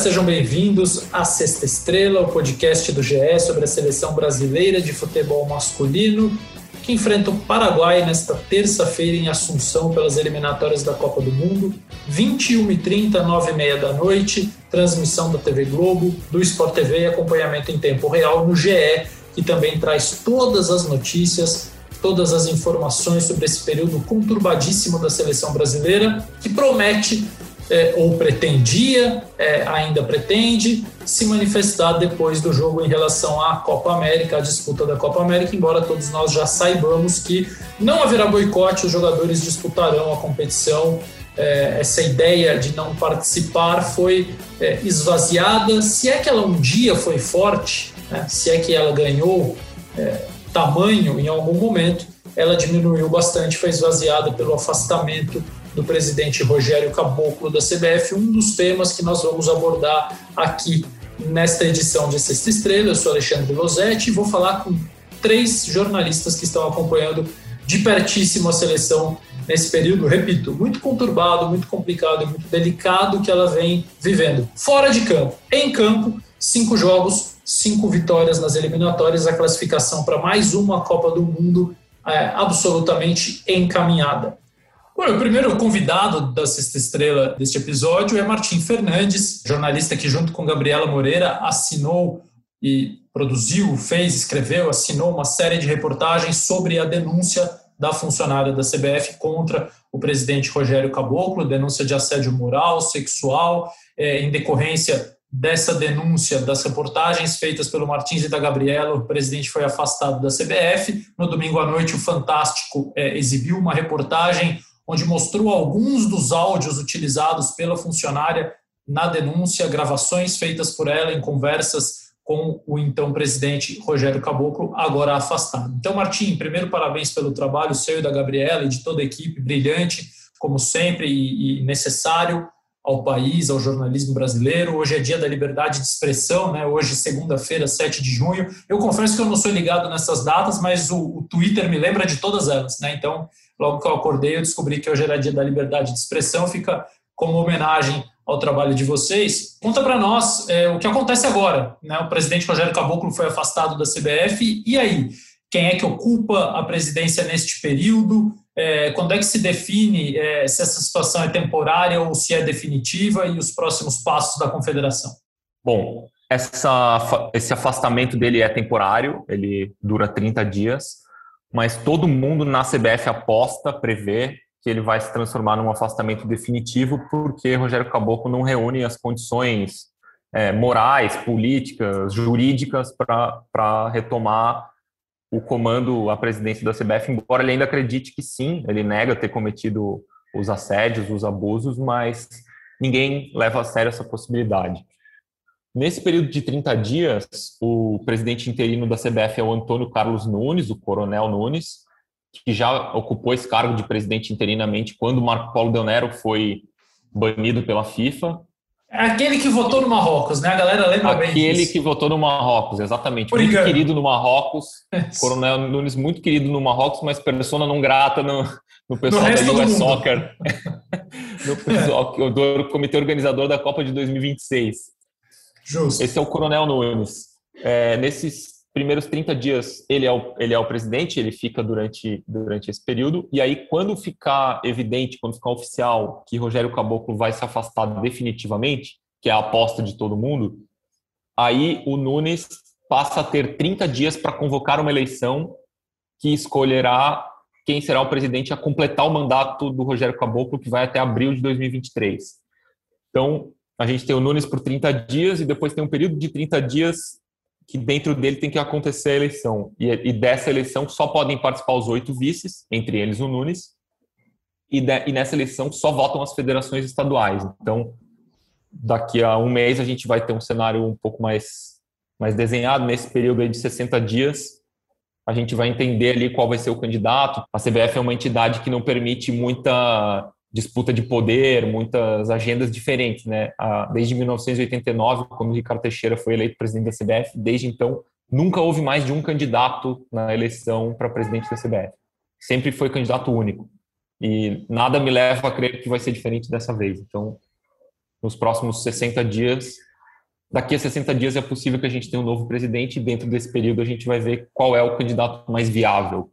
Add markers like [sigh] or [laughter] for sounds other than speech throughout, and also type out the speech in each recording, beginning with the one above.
Sejam bem-vindos à Sexta Estrela, o podcast do GE sobre a seleção brasileira de futebol masculino, que enfrenta o Paraguai nesta terça-feira em Assunção pelas eliminatórias da Copa do Mundo, 21h30, 9h30 da noite, transmissão da TV Globo, do Sport TV e acompanhamento em tempo real no GE, que também traz todas as notícias, todas as informações sobre esse período conturbadíssimo da seleção brasileira, que promete é, ou pretendia, é, ainda pretende, se manifestar depois do jogo em relação à Copa América, a disputa da Copa América, embora todos nós já saibamos que não haverá boicote, os jogadores disputarão a competição. É, essa ideia de não participar foi é, esvaziada. Se é que ela um dia foi forte, né, se é que ela ganhou é, tamanho em algum momento, ela diminuiu bastante, foi esvaziada pelo afastamento do presidente Rogério Caboclo da CBF, um dos temas que nós vamos abordar aqui nesta edição de Sexta Estrela. Eu sou Alexandre Losetti e vou falar com três jornalistas que estão acompanhando de pertíssimo a seleção nesse período, repito, muito conturbado, muito complicado e muito delicado que ela vem vivendo. Fora de campo, em campo, cinco jogos, cinco vitórias nas eliminatórias, a classificação para mais uma Copa do Mundo é absolutamente encaminhada. Bom, o primeiro convidado da Sexta Estrela deste episódio é Martim Fernandes, jornalista que, junto com Gabriela Moreira, assinou e produziu, fez, escreveu, assinou uma série de reportagens sobre a denúncia da funcionária da CBF contra o presidente Rogério Caboclo, denúncia de assédio moral, sexual, é, em decorrência dessa denúncia das reportagens feitas pelo Martins e da Gabriela, o presidente foi afastado da CBF. No domingo à noite, o Fantástico é, exibiu uma reportagem onde mostrou alguns dos áudios utilizados pela funcionária na denúncia, gravações feitas por ela em conversas com o então presidente Rogério Caboclo, agora afastado. Então, Martim, primeiro parabéns pelo trabalho seu e da Gabriela e de toda a equipe, brilhante, como sempre, e, necessário ao país, ao jornalismo brasileiro. Hoje é dia da liberdade de expressão, né? Hoje, segunda-feira, 7 de junho. Eu confesso que eu não sou ligado nessas datas, mas o, o Twitter me lembra de todas elas, né? Então, Logo que eu acordei, eu descobri que hoje era dia da liberdade de expressão, fica como homenagem ao trabalho de vocês. Conta para nós é, o que acontece agora. Né? O presidente Rogério Caboclo foi afastado da CBF, e aí? Quem é que ocupa a presidência neste período? É, quando é que se define é, se essa situação é temporária ou se é definitiva e os próximos passos da confederação? Bom, essa, esse afastamento dele é temporário, ele dura 30 dias mas todo mundo na CBF aposta, prevê que ele vai se transformar num afastamento definitivo porque Rogério Caboclo não reúne as condições é, morais, políticas, jurídicas para retomar o comando, a presidência da CBF, embora ele ainda acredite que sim, ele nega ter cometido os assédios, os abusos, mas ninguém leva a sério essa possibilidade. Nesse período de 30 dias, o presidente interino da CBF é o Antônio Carlos Nunes, o Coronel Nunes, que já ocupou esse cargo de presidente interinamente quando o Marco Paulo Del Nero foi banido pela FIFA. É aquele que votou no Marrocos, né? A galera lembra aquele bem Aquele que votou no Marrocos, exatamente. Por muito engano. querido no Marrocos. [laughs] Coronel Nunes, muito querido no Marrocos, mas persona não grata no, no pessoal no da US Soccer. no pessoal, do [laughs] [laughs] comitê organizador da Copa de 2026. Justo. Esse é o Coronel Nunes. É, nesses primeiros 30 dias, ele é, o, ele é o presidente, ele fica durante, durante esse período, e aí, quando ficar evidente, quando ficar oficial que Rogério Caboclo vai se afastar definitivamente, que é a aposta de todo mundo, aí o Nunes passa a ter 30 dias para convocar uma eleição que escolherá quem será o presidente a completar o mandato do Rogério Caboclo, que vai até abril de 2023. Então, a gente tem o Nunes por 30 dias e depois tem um período de 30 dias que dentro dele tem que acontecer a eleição. E, e dessa eleição só podem participar os oito vices, entre eles o Nunes, e, de, e nessa eleição só votam as federações estaduais. Então, daqui a um mês a gente vai ter um cenário um pouco mais, mais desenhado. Nesse período aí de 60 dias, a gente vai entender ali qual vai ser o candidato. A CBF é uma entidade que não permite muita disputa de poder, muitas agendas diferentes, né? Desde 1989, quando Ricardo Teixeira foi eleito presidente da CBF, desde então nunca houve mais de um candidato na eleição para presidente da CBF. Sempre foi candidato único. E nada me leva a crer que vai ser diferente dessa vez. Então, nos próximos 60 dias. Daqui a 60 dias é possível que a gente tenha um novo presidente e dentro desse período a gente vai ver qual é o candidato mais viável.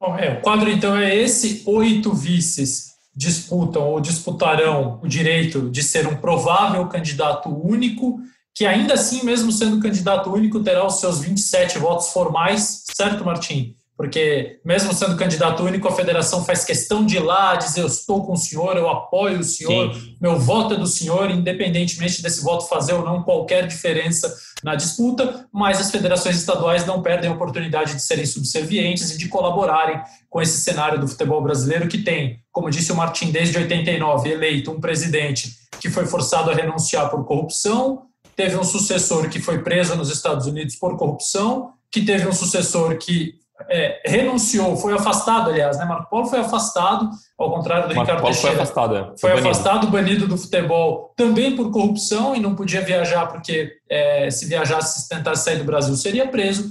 Bom, é, o quadro então é esse: oito vices disputam ou disputarão o direito de ser um provável candidato único, que ainda assim, mesmo sendo candidato único, terá os seus 27 votos formais, certo, Martim? Porque mesmo sendo candidato único, a federação faz questão de ir lá dizer eu estou com o senhor, eu apoio o senhor, Sim. meu voto é do senhor, independentemente desse voto fazer ou não qualquer diferença na disputa, mas as federações estaduais não perdem a oportunidade de serem subservientes e de colaborarem com esse cenário do futebol brasileiro que tem, como disse o Martim, desde 89, eleito um presidente que foi forçado a renunciar por corrupção, teve um sucessor que foi preso nos Estados Unidos por corrupção, que teve um sucessor que é, renunciou, foi afastado, aliás, né? Marco Polo foi afastado, ao contrário do Marco Ricardo Paulo Teixeira. Foi afastado, é. foi, foi banido. afastado, banido do futebol, também por corrupção e não podia viajar porque é, se viajasse, se tentasse sair do Brasil, seria preso.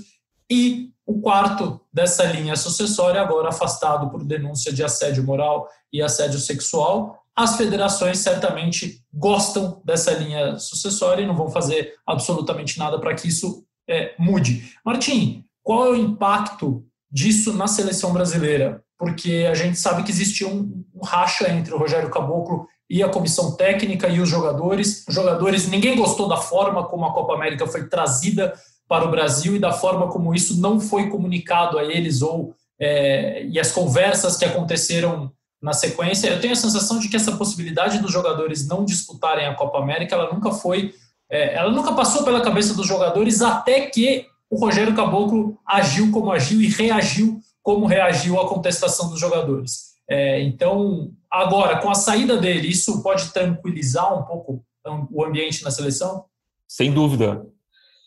E o quarto dessa linha sucessória, agora afastado por denúncia de assédio moral e assédio sexual. As federações certamente gostam dessa linha sucessória e não vão fazer absolutamente nada para que isso é, mude. Martim, qual é o impacto disso na seleção brasileira? Porque a gente sabe que existia um, um racha entre o Rogério Caboclo e a comissão técnica e os jogadores. Os jogadores, ninguém gostou da forma como a Copa América foi trazida para o Brasil e da forma como isso não foi comunicado a eles ou é, e as conversas que aconteceram na sequência. Eu tenho a sensação de que essa possibilidade dos jogadores não disputarem a Copa América, ela nunca foi, é, ela nunca passou pela cabeça dos jogadores até que o Rogério Caboclo agiu como agiu e reagiu como reagiu à contestação dos jogadores. É, então, agora, com a saída dele, isso pode tranquilizar um pouco o ambiente na seleção? Sem dúvida,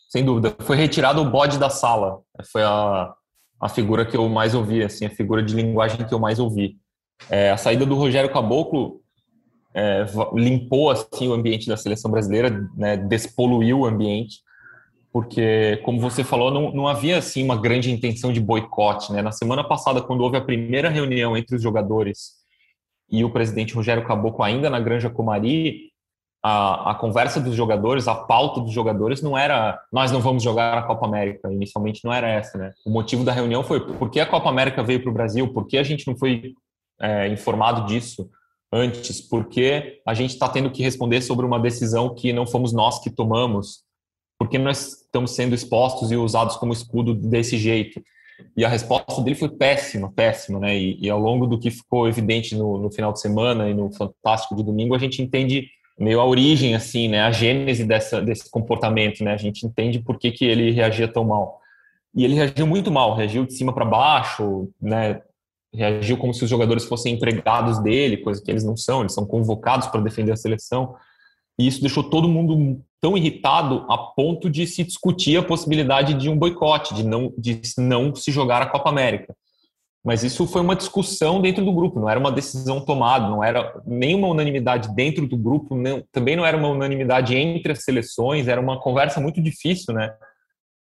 sem dúvida. Foi retirado o bode da sala. Foi a, a figura que eu mais ouvi, assim, a figura de linguagem que eu mais ouvi. É, a saída do Rogério Caboclo é, limpou assim o ambiente da seleção brasileira, né, despoluiu o ambiente porque, como você falou, não, não havia assim uma grande intenção de boicote. Né? Na semana passada, quando houve a primeira reunião entre os jogadores e o presidente Rogério Caboclo ainda na Granja Comari, a, a conversa dos jogadores, a pauta dos jogadores não era nós não vamos jogar a Copa América. Inicialmente não era essa. Né? O motivo da reunião foi por que a Copa América veio para o Brasil, por que a gente não foi é, informado disso antes, por que a gente está tendo que responder sobre uma decisão que não fomos nós que tomamos porque nós estamos sendo expostos e usados como escudo desse jeito? E a resposta dele foi péssima, péssima, né? E, e ao longo do que ficou evidente no, no, final de semana e no Fantástico de domingo, a gente entende meio a origem, assim, né? A gênese dessa, desse comportamento, né? A gente entende por que, que ele reagia tão mal. E ele reagiu muito mal, reagiu de cima para baixo, né? Reagiu como se os jogadores fossem empregados dele, coisa que eles não são, eles são convocados para defender a seleção. E isso deixou todo mundo tão irritado a ponto de se discutir a possibilidade de um boicote, de não, de não se jogar a Copa América. Mas isso foi uma discussão dentro do grupo, não era uma decisão tomada, não era nenhuma unanimidade dentro do grupo, também não era uma unanimidade entre as seleções, era uma conversa muito difícil, né?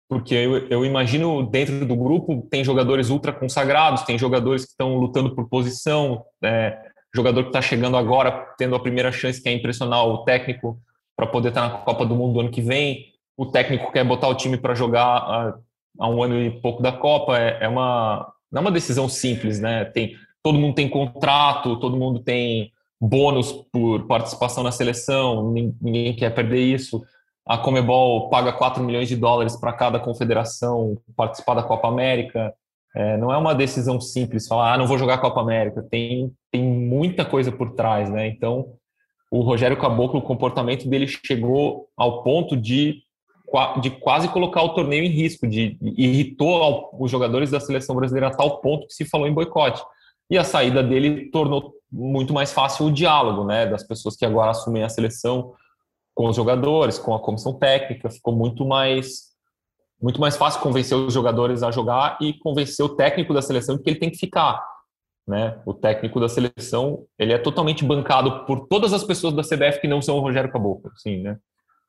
Porque eu, eu imagino dentro do grupo tem jogadores ultra consagrados, tem jogadores que estão lutando por posição, é, jogador que está chegando agora, tendo a primeira chance, que é impressionar o técnico para poder estar na Copa do Mundo do ano que vem. O técnico quer botar o time para jogar há, um ano e pouco da Copa. É, é, uma não é uma decisão simples, né? Tem todo mundo tem contrato, todo mundo tem bônus por participação na seleção. Ninguém quer perder isso. A Comebol paga 4 milhões de dólares para cada confederação participar da Copa América. É, não é uma decisão simples falar, ah, não vou jogar a Copa América. Tem, tem muita coisa por trás, né? Então, o Rogério Caboclo, o comportamento dele chegou ao ponto de, de quase colocar o torneio em risco, de irritou os jogadores da seleção brasileira a tal ponto que se falou em boicote. E a saída dele tornou muito mais fácil o diálogo, né, das pessoas que agora assumem a seleção com os jogadores, com a comissão técnica, ficou muito mais muito mais fácil convencer os jogadores a jogar e convencer o técnico da seleção que ele tem que ficar né? O técnico da seleção, ele é totalmente bancado por todas as pessoas da CBF que não são o Rogério Caboclo, sim, né?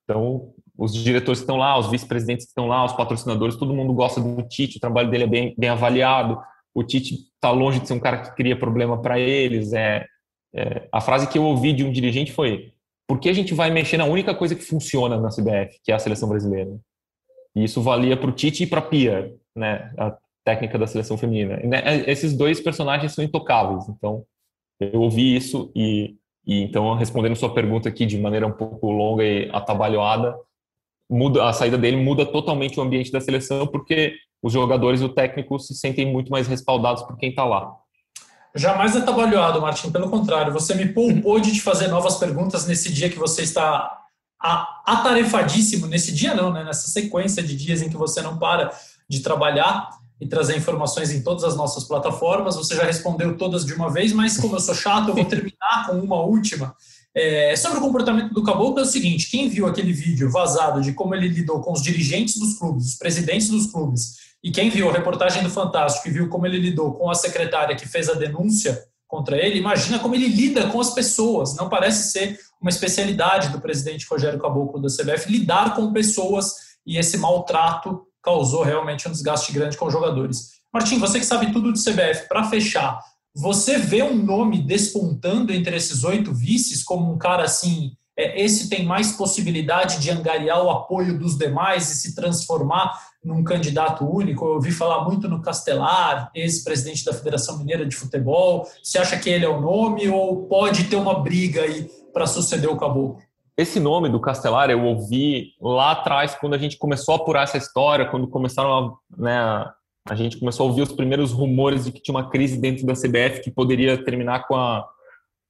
Então, os diretores estão lá, os vice-presidentes estão lá, os patrocinadores, todo mundo gosta do Tite, o trabalho dele é bem, bem avaliado. O Tite está longe de ser um cara que cria problema para eles. É, é, a frase que eu ouvi de um dirigente foi: por que a gente vai mexer na única coisa que funciona na CBF, que é a seleção brasileira? E isso valia para o Tite e para a Pia, né, técnica da seleção feminina. Né, esses dois personagens são intocáveis. Então, eu ouvi isso e, e então respondendo sua pergunta aqui de maneira um pouco longa e atabalhoada, muda a saída dele muda totalmente o ambiente da seleção porque os jogadores e o técnico se sentem muito mais respaldados por quem está lá. Jamais atabalhoado, Martim. Pelo contrário, você me poupou de te fazer novas perguntas nesse dia que você está atarefadíssimo. Nesse dia não, né? Nessa sequência de dias em que você não para de trabalhar e trazer informações em todas as nossas plataformas. Você já respondeu todas de uma vez, mas como eu sou chato, eu vou terminar com uma última. É, sobre o comportamento do Caboclo é o seguinte: quem viu aquele vídeo vazado de como ele lidou com os dirigentes dos clubes, os presidentes dos clubes, e quem viu a reportagem do Fantástico e viu como ele lidou com a secretária que fez a denúncia contra ele, imagina como ele lida com as pessoas. Não parece ser uma especialidade do presidente Rogério Caboclo da CBF lidar com pessoas e esse maltrato causou realmente um desgaste grande com os jogadores. Martim, você que sabe tudo de CBF, para fechar, você vê um nome despontando entre esses oito vices como um cara assim, é, esse tem mais possibilidade de angariar o apoio dos demais e se transformar num candidato único. Eu ouvi falar muito no Castelar, ex-presidente da Federação Mineira de Futebol. Você acha que ele é o nome ou pode ter uma briga aí para suceder o Caboclo? Esse nome do Castelar eu ouvi lá atrás, quando a gente começou a apurar essa história, quando começaram a, né, a gente começou a ouvir os primeiros rumores de que tinha uma crise dentro da CBF que poderia terminar com a,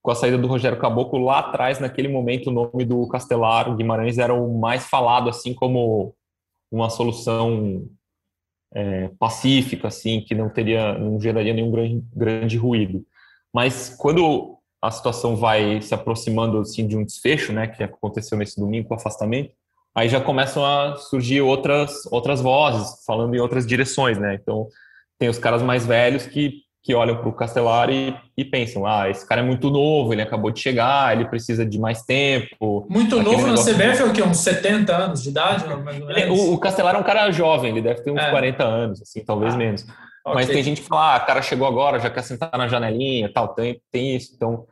com a saída do Rogério Caboclo. Lá atrás, naquele momento, o nome do Castelar Guimarães era o mais falado, assim como uma solução é, pacífica, assim, que não teria, não geraria nenhum grande, grande ruído. Mas quando a situação vai se aproximando assim de um desfecho, né, que aconteceu nesse domingo com o afastamento, aí já começam a surgir outras outras vozes falando em outras direções, né? Então tem os caras mais velhos que que olham para o Castellari e, pensam: ah, esse cara é muito novo, ele acabou de chegar, ele precisa de mais tempo. Muito novo na CBF é o quê? Uns 70 anos de idade? Ele, o, o Castellari é um cara jovem, ele deve ter uns é. 40 anos, assim, talvez ah, menos. Okay. Mas tem gente que fala: ah, o cara chegou agora, já quer sentar na janelinha, tal, tem, tem isso. Então,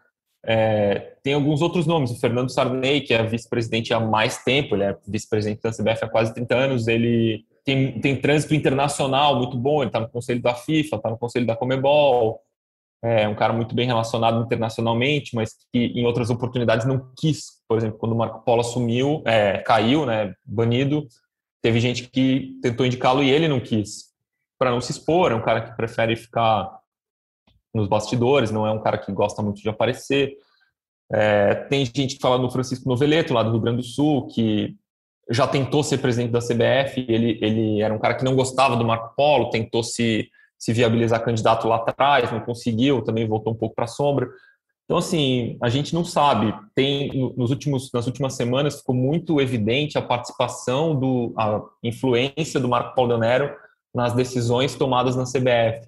é, tem alguns outros nomes. O Fernando Sarney, que é vice-presidente há mais tempo, ele é vice-presidente da CBF há quase 30 anos, ele tem, tem trânsito internacional muito bom, ele está no conselho da FIFA, está no conselho da Comebol, é um cara muito bem relacionado internacionalmente, mas que em outras oportunidades não quis. Por exemplo, quando o Marco Polo assumiu, é, caiu, né, banido, teve gente que tentou indicá-lo e ele não quis, para não se expor. É um cara que prefere ficar nos bastidores, não é um cara que gosta muito de aparecer. É, tem gente que fala no Francisco Noveleto, lá do Rio Grande do Sul, que já tentou ser presidente da CBF, ele, ele era um cara que não gostava do Marco Polo, tentou se, se viabilizar candidato lá atrás, não conseguiu, também voltou um pouco para a sombra. Então, assim, a gente não sabe. Tem nos últimos, nas últimas semanas ficou muito evidente a participação, do, a influência do Marco Paulo Nero nas decisões tomadas na CBF.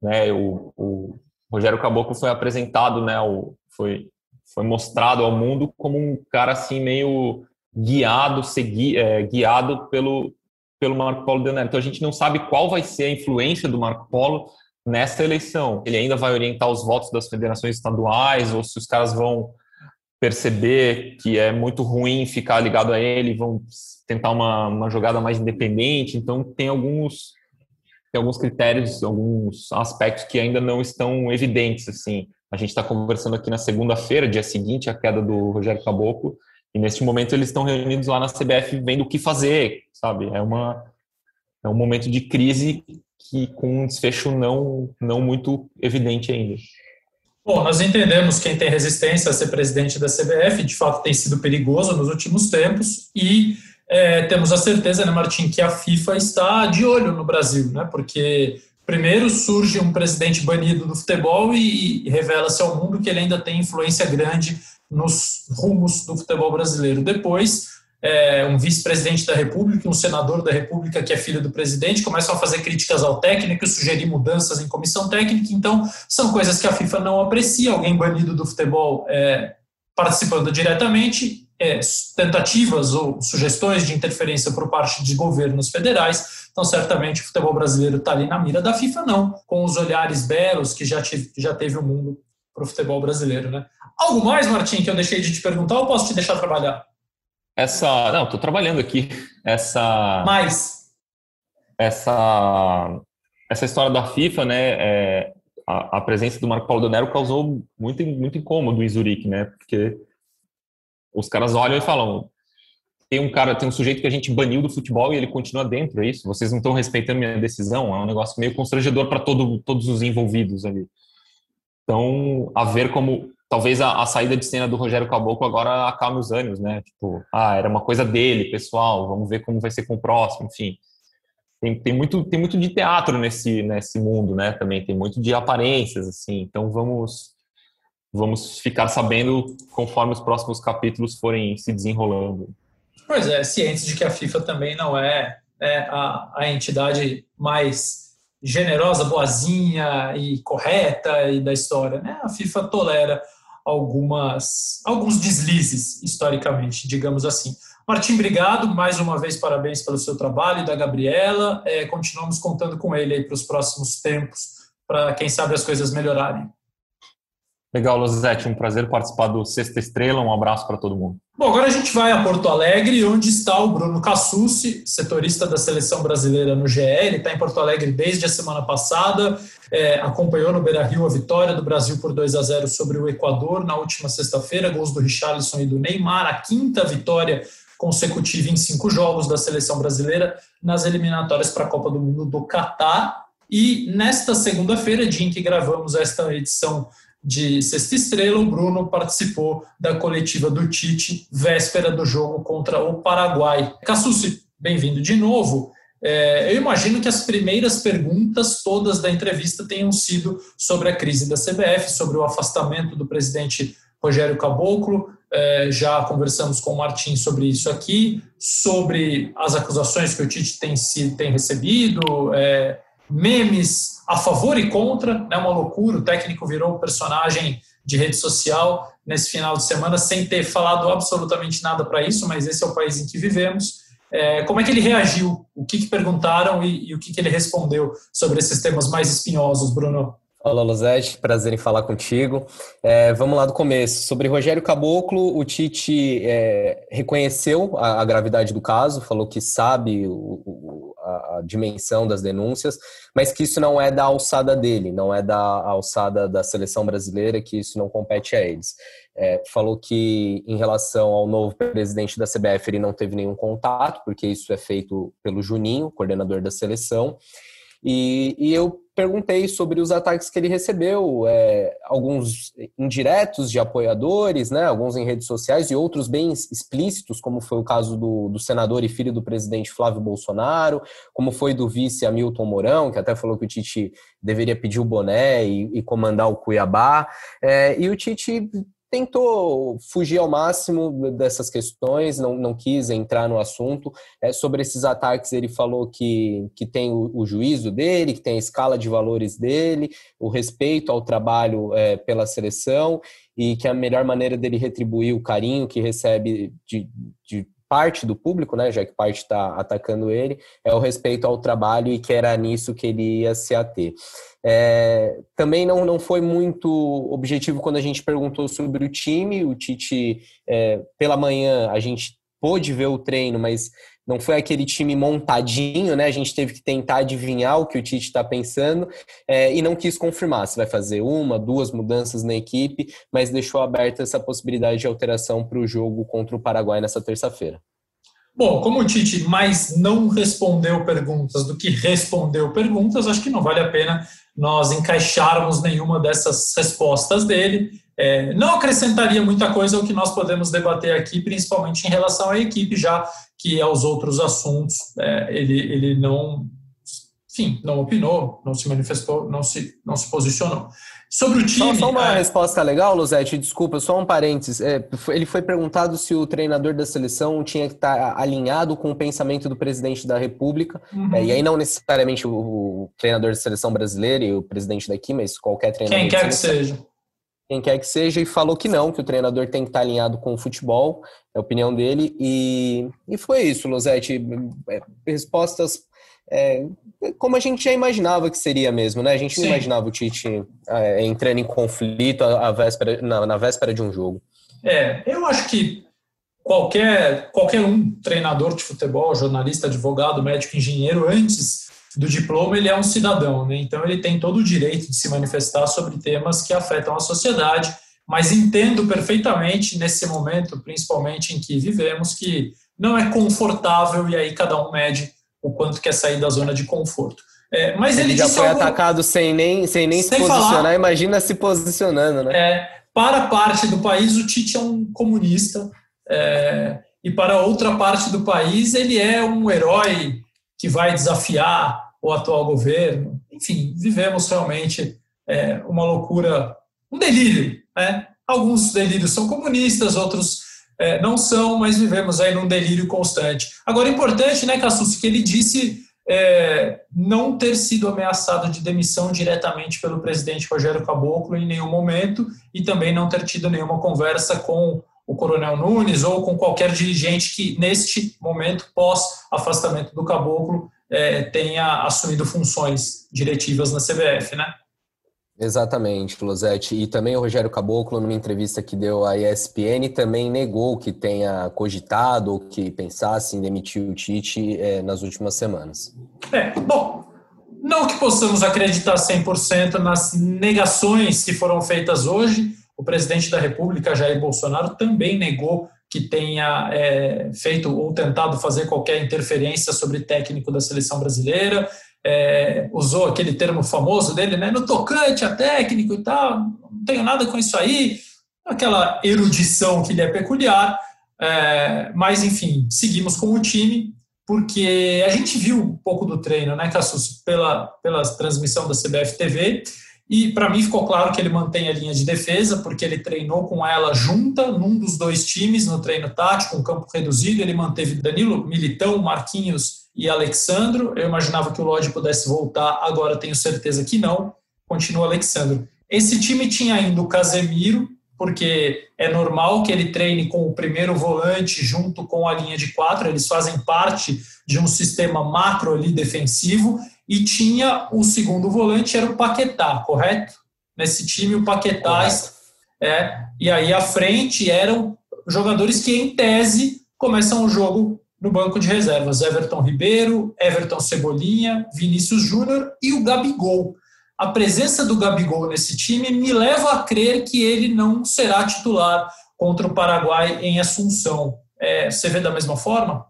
Né, o, o Rogério Caboclo foi apresentado, né, o, foi, foi mostrado ao mundo como um cara assim meio guiado, segui, é, guiado pelo, pelo Marco Polo Deonero. Então a gente não sabe qual vai ser a influência do Marco Polo nessa eleição. Ele ainda vai orientar os votos das federações estaduais, ou se os caras vão perceber que é muito ruim ficar ligado a ele, vão tentar uma, uma jogada mais independente. Então tem alguns tem alguns critérios, alguns aspectos que ainda não estão evidentes assim. A gente está conversando aqui na segunda-feira, dia seguinte à queda do Rogério Caboclo, e neste momento eles estão reunidos lá na CBF vendo o que fazer, sabe? É uma é um momento de crise que com um desfecho não não muito evidente ainda. Bom, nós entendemos quem tem resistência a ser presidente da CBF, de fato tem sido perigoso nos últimos tempos e é, temos a certeza, né, Martim, que a FIFA está de olho no Brasil, né? Porque primeiro surge um presidente banido do futebol e revela-se ao mundo que ele ainda tem influência grande nos rumos do futebol brasileiro. Depois, é, um vice-presidente da República, um senador da República que é filho do presidente, começam a fazer críticas ao técnico, sugerir mudanças em comissão técnica. Então, são coisas que a FIFA não aprecia. Alguém banido do futebol é, participando diretamente, é, tentativas ou sugestões de interferência por parte de governos federais. Então, certamente, o futebol brasileiro está ali na mira da FIFA, não, com os olhares belos que já, tive, que já teve o mundo o futebol brasileiro, né? Algo mais, Martim, que eu deixei de te perguntar ou posso te deixar trabalhar? Essa. Não, estou trabalhando aqui. Essa. Mais. Essa. Essa história da FIFA, né? É, a, a, presença do Marco Paulo Donero causou muito, muito incômodo em Zurique, né? Porque os caras olham e falam: tem um cara, tem um sujeito que a gente baniu do futebol e ele continua dentro, é isso? Vocês não estão respeitando minha decisão? É um negócio meio constrangedor para todo, todos os envolvidos ali. Então, a ver como talvez a, a, saída de cena do Rogério Caboclo agora acalme os ânimos, né? Tipo, ah, era uma coisa dele, pessoal, vamos ver como vai ser com o próximo, enfim. Tem, tem, muito, tem muito de teatro nesse, nesse mundo, né? Também tem muito de aparências, assim. Então vamos vamos ficar sabendo conforme os próximos capítulos forem se desenrolando. Pois é, cientes de que a FIFA também não é, é a, a entidade mais generosa, boazinha e correta e da história, né? A FIFA tolera algumas alguns deslizes historicamente, digamos assim. Martim, obrigado mais uma vez, parabéns pelo seu trabalho e da Gabriela. É, continuamos contando com ele para os próximos tempos, para quem sabe as coisas melhorarem. Legal, Lozete, um prazer participar do Sexta Estrela. Um abraço para todo mundo. Bom, agora a gente vai a Porto Alegre, onde está o Bruno Cassucci, setorista da seleção brasileira no GE. Ele está em Porto Alegre desde a semana passada, é, acompanhou no Beira Rio a vitória do Brasil por 2 a 0 sobre o Equador na última sexta-feira, gols do Richarlison e do Neymar, a quinta vitória consecutiva em cinco jogos da seleção brasileira nas eliminatórias para a Copa do Mundo do Catar. E nesta segunda-feira, dia em que gravamos esta edição de Sexta Estrela, o Bruno participou da coletiva do Tite, véspera do jogo contra o Paraguai. Cassucci, bem-vindo de novo. É, eu imagino que as primeiras perguntas todas da entrevista tenham sido sobre a crise da CBF, sobre o afastamento do presidente Rogério Caboclo. É, já conversamos com o Martim sobre isso aqui, sobre as acusações que o Tite tem, tem recebido, é, memes a favor e contra, né, uma loucura. O técnico virou personagem de rede social nesse final de semana sem ter falado absolutamente nada para isso, mas esse é o país em que vivemos. É, como é que ele reagiu? O que, que perguntaram e, e, o que, que ele respondeu sobre esses temas mais espinhosos, Bruno? Olá, Luzete, prazer em falar contigo. É, vamos lá do começo. Sobre Rogério Caboclo, o Tite é, reconheceu a, a, gravidade do caso, falou que sabe o, a, dimensão das denúncias, mas que isso não é da alçada dele, não é da alçada da seleção brasileira, que isso não compete a eles. É, falou que, em relação ao novo presidente da CBF, ele não teve nenhum contato, porque isso é feito pelo Juninho, coordenador da seleção. E, e eu perguntei sobre os ataques que ele recebeu, é, alguns indiretos de apoiadores, né, alguns em redes sociais e outros bem explícitos, como foi o caso do, do senador e filho do presidente Flávio Bolsonaro, como foi do vice Hamilton Mourão, que até falou que o Tite deveria pedir o boné e, e comandar o Cuiabá. É, e o Tite tentou fugir ao máximo dessas questões, não, não quis entrar no assunto. É, sobre esses ataques, ele falou que, que tem o, o, juízo dele, que tem a escala de valores dele, o respeito ao trabalho é, pela seleção e que a melhor maneira dele retribuir o carinho que recebe de, de parte do público, né, já que parte está atacando ele, é o respeito ao trabalho e que era nisso que ele ia se ater. É, também não, não foi muito objetivo quando a gente perguntou sobre o time. O Tite, é, pela manhã, a gente pôde ver o treino, mas não foi aquele time montadinho, né? A gente teve que tentar adivinhar o que o Tite está pensando é, e não quis confirmar se vai fazer uma, duas mudanças na equipe, mas deixou aberta essa possibilidade de alteração para o jogo contra o Paraguai nessa terça-feira. Bom, como o Tite mais não respondeu perguntas do que respondeu perguntas, acho que não vale a pena nós encaixarmos nenhuma dessas respostas dele. É, não acrescentaria muita coisa ao que nós podemos debater aqui, principalmente em relação à equipe, já que aos outros assuntos é, ele, ele não, enfim, não opinou, não se manifestou, não se, não se posicionou. Sobre o time. Só, só uma é... resposta legal, Luzete, desculpa, só um parênteses. É, ele foi perguntado se o treinador da seleção tinha que estar alinhado com o pensamento do presidente da República. Uhum. É, e aí, não necessariamente o, o, treinador da seleção brasileira e o presidente daqui, mas qualquer treinador. Quem quer que seja. Quem quer que seja, e falou que não, que o treinador tem que estar alinhado com o futebol, é a opinião dele. E, e foi isso, Luzete. É, respostas é, como a gente já imaginava que seria mesmo, né? A gente Sim. não imaginava o Tite é, entrando em conflito a, a véspera, na, na, véspera de um jogo. É, eu acho que qualquer, qualquer um treinador de futebol, jornalista, advogado, médico, engenheiro, antes do diploma, ele é um cidadão, né? Então ele tem todo o direito de se manifestar sobre temas que afetam a sociedade, mas entendo perfeitamente nesse momento, principalmente em que vivemos, que não é confortável e aí cada um mede o quanto quer sair da zona de conforto. É, mas ele, ele já foi atacado sem nem, sem nem sem se posicionar, falar. imagina se posicionando, né? É, para parte do país, o Tite é um comunista, é, e para outra parte do país, ele é um herói que vai desafiar o atual governo. Enfim, vivemos realmente é, uma loucura, um delírio. Né? Alguns delírios são comunistas, outros é, não são, mas vivemos aí num delírio constante. Agora, importante, né, Cassus, que ele disse é, não ter sido ameaçado de demissão diretamente pelo presidente Rogério Caboclo em nenhum momento e também não ter tido nenhuma conversa com o Coronel Nunes ou com qualquer dirigente que, neste momento, pós-afastamento do Caboclo, é, tenha assumido funções diretivas na CBF, né? Exatamente, Losetti. E também o Rogério Caboclo, numa entrevista que deu à ESPN, também negou que tenha cogitado ou que pensasse em demitir o Tite é, nas últimas semanas. É, bom, não que possamos acreditar 100% nas negações que foram feitas hoje. O presidente da República, Jair Bolsonaro, também negou que tenha é, feito ou tentado fazer qualquer interferência sobre técnico da seleção brasileira. É, usou aquele termo famoso dele, né, no tocante a técnico e tal, não tenho nada com isso aí, aquela erudição que lhe é peculiar, é, mas enfim, seguimos com o time, porque a gente viu um pouco do treino, né, Cassus, pela, pela transmissão da CBF TV, e para mim ficou claro que ele mantém a linha de defesa, porque ele treinou com ela junta num dos dois times no treino tático, um campo reduzido. Ele manteve Danilo, Militão, Marquinhos e Alexandro. Eu imaginava que o Lodge pudesse voltar, agora tenho certeza que não. Continua Alexandro. Esse time tinha ainda o Casemiro, porque é normal que ele treine com o primeiro volante junto com a linha de quatro, eles fazem parte de um sistema macro ali defensivo e tinha o segundo volante, era o Paquetá, correto? Nesse time, o Paquetá. É, e aí à frente eram jogadores que, em tese, começam o jogo no banco de reservas: Everton Ribeiro, Everton Cebolinha, Vinícius Júnior e o Gabigol. A presença do Gabigol nesse time me leva a crer que ele não será titular contra o Paraguai em Assunção. É, você vê da mesma forma?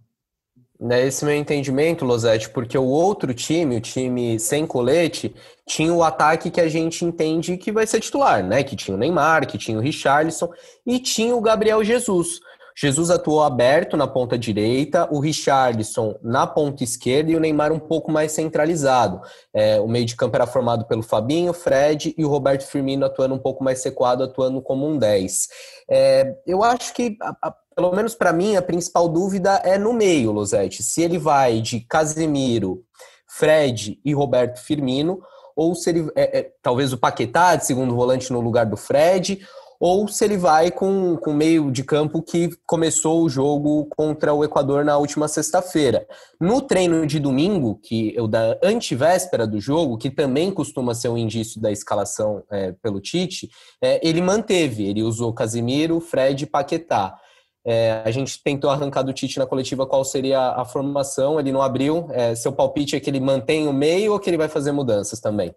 É esse meu entendimento, Losete, porque o outro time, o time sem colete, tinha o ataque que a gente entende que vai ser titular, né? Que tinha o Neymar, que tinha o Richarlison e tinha o Gabriel Jesus. Jesus atuou aberto na ponta direita, o Richarlison na ponta esquerda e o Neymar um pouco mais centralizado. É, o meio de campo era formado pelo Fabinho, Fred e o Roberto Firmino atuando um pouco mais sequado, atuando como um 10. É, eu acho que a, a pelo menos para mim, a principal dúvida é no meio, Losetti. Se ele vai de Casemiro, Fred e Roberto Firmino, ou se ele. É, é, talvez o Paquetá de segundo volante no lugar do Fred, ou se ele vai com o meio de campo que começou o jogo contra o Equador na última sexta-feira. No treino de domingo, que eu da antivéspera do jogo, que também costuma ser um indício da escalação é, pelo Tite, é, ele manteve, ele usou Casimiro, Fred e Paquetá. É, a gente tentou arrancar do Tite na coletiva qual seria a formação, ele não abriu. É, seu palpite é que ele mantém o meio ou que ele vai fazer mudanças também?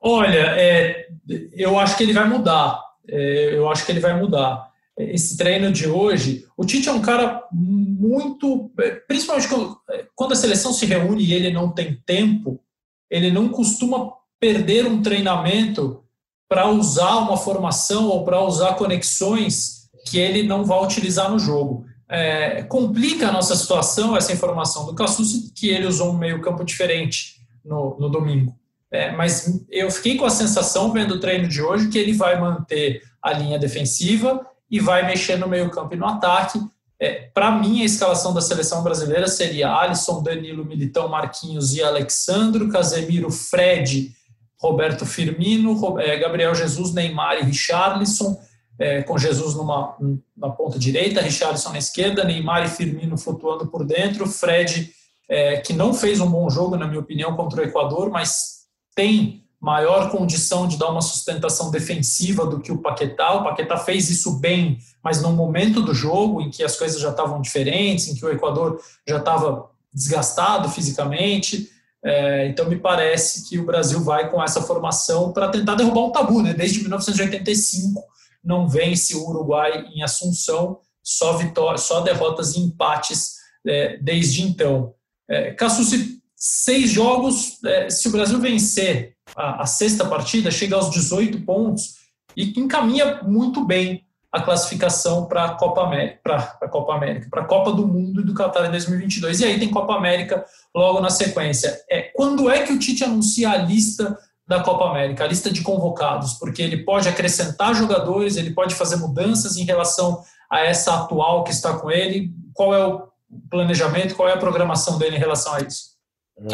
Olha, é, eu acho que ele vai mudar. É, eu acho que ele vai mudar. Esse treino de hoje, o Tite é um cara muito. Principalmente quando, quando a seleção se reúne e ele não tem tempo, ele não costuma perder um treinamento para usar uma formação ou para usar conexões que ele não vai utilizar no jogo. É, complica a nossa situação essa informação do Cassucci, que ele usou um meio campo diferente no, no domingo. É, mas eu fiquei com a sensação, vendo o treino de hoje, que ele vai manter a linha defensiva e vai mexer no meio campo e no ataque. É, Para mim, a escalação da seleção brasileira seria Alisson, Danilo, Militão, Marquinhos e Alexandro, Casemiro, Fred, Roberto Firmino, é, Gabriel Jesus, Neymar e Richarlison, é, com Jesus numa, na ponta direita, Richarlison na esquerda, Neymar e Firmino flutuando por dentro, Fred é, que não fez um bom jogo, na minha opinião, contra o Equador, mas tem maior condição de dar uma sustentação defensiva do que o Paquetá. O Paquetá fez isso bem, mas num momento do jogo em que as coisas já estavam diferentes, em que o Equador já estava desgastado fisicamente. É, então, me parece que o Brasil vai com essa formação para tentar derrubar um tabu. Né? Desde 1985 não vence o Uruguai em Assunção, só, vitórias, só derrotas e empates é, desde então. É, Cassucci, seis jogos, é, se o Brasil vencer a, a, sexta partida, chega aos 18 pontos e encaminha muito bem a classificação para a Copa América, para a Copa América, para a Copa do Mundo e do Qatar em 2022. E aí tem Copa América logo na sequência. É, quando é que o Tite anuncia a lista da Copa América, a lista de convocados? Porque ele pode acrescentar jogadores, ele pode fazer mudanças em relação a essa atual que está com ele. Qual é o planejamento, qual é a programação dele em relação a isso?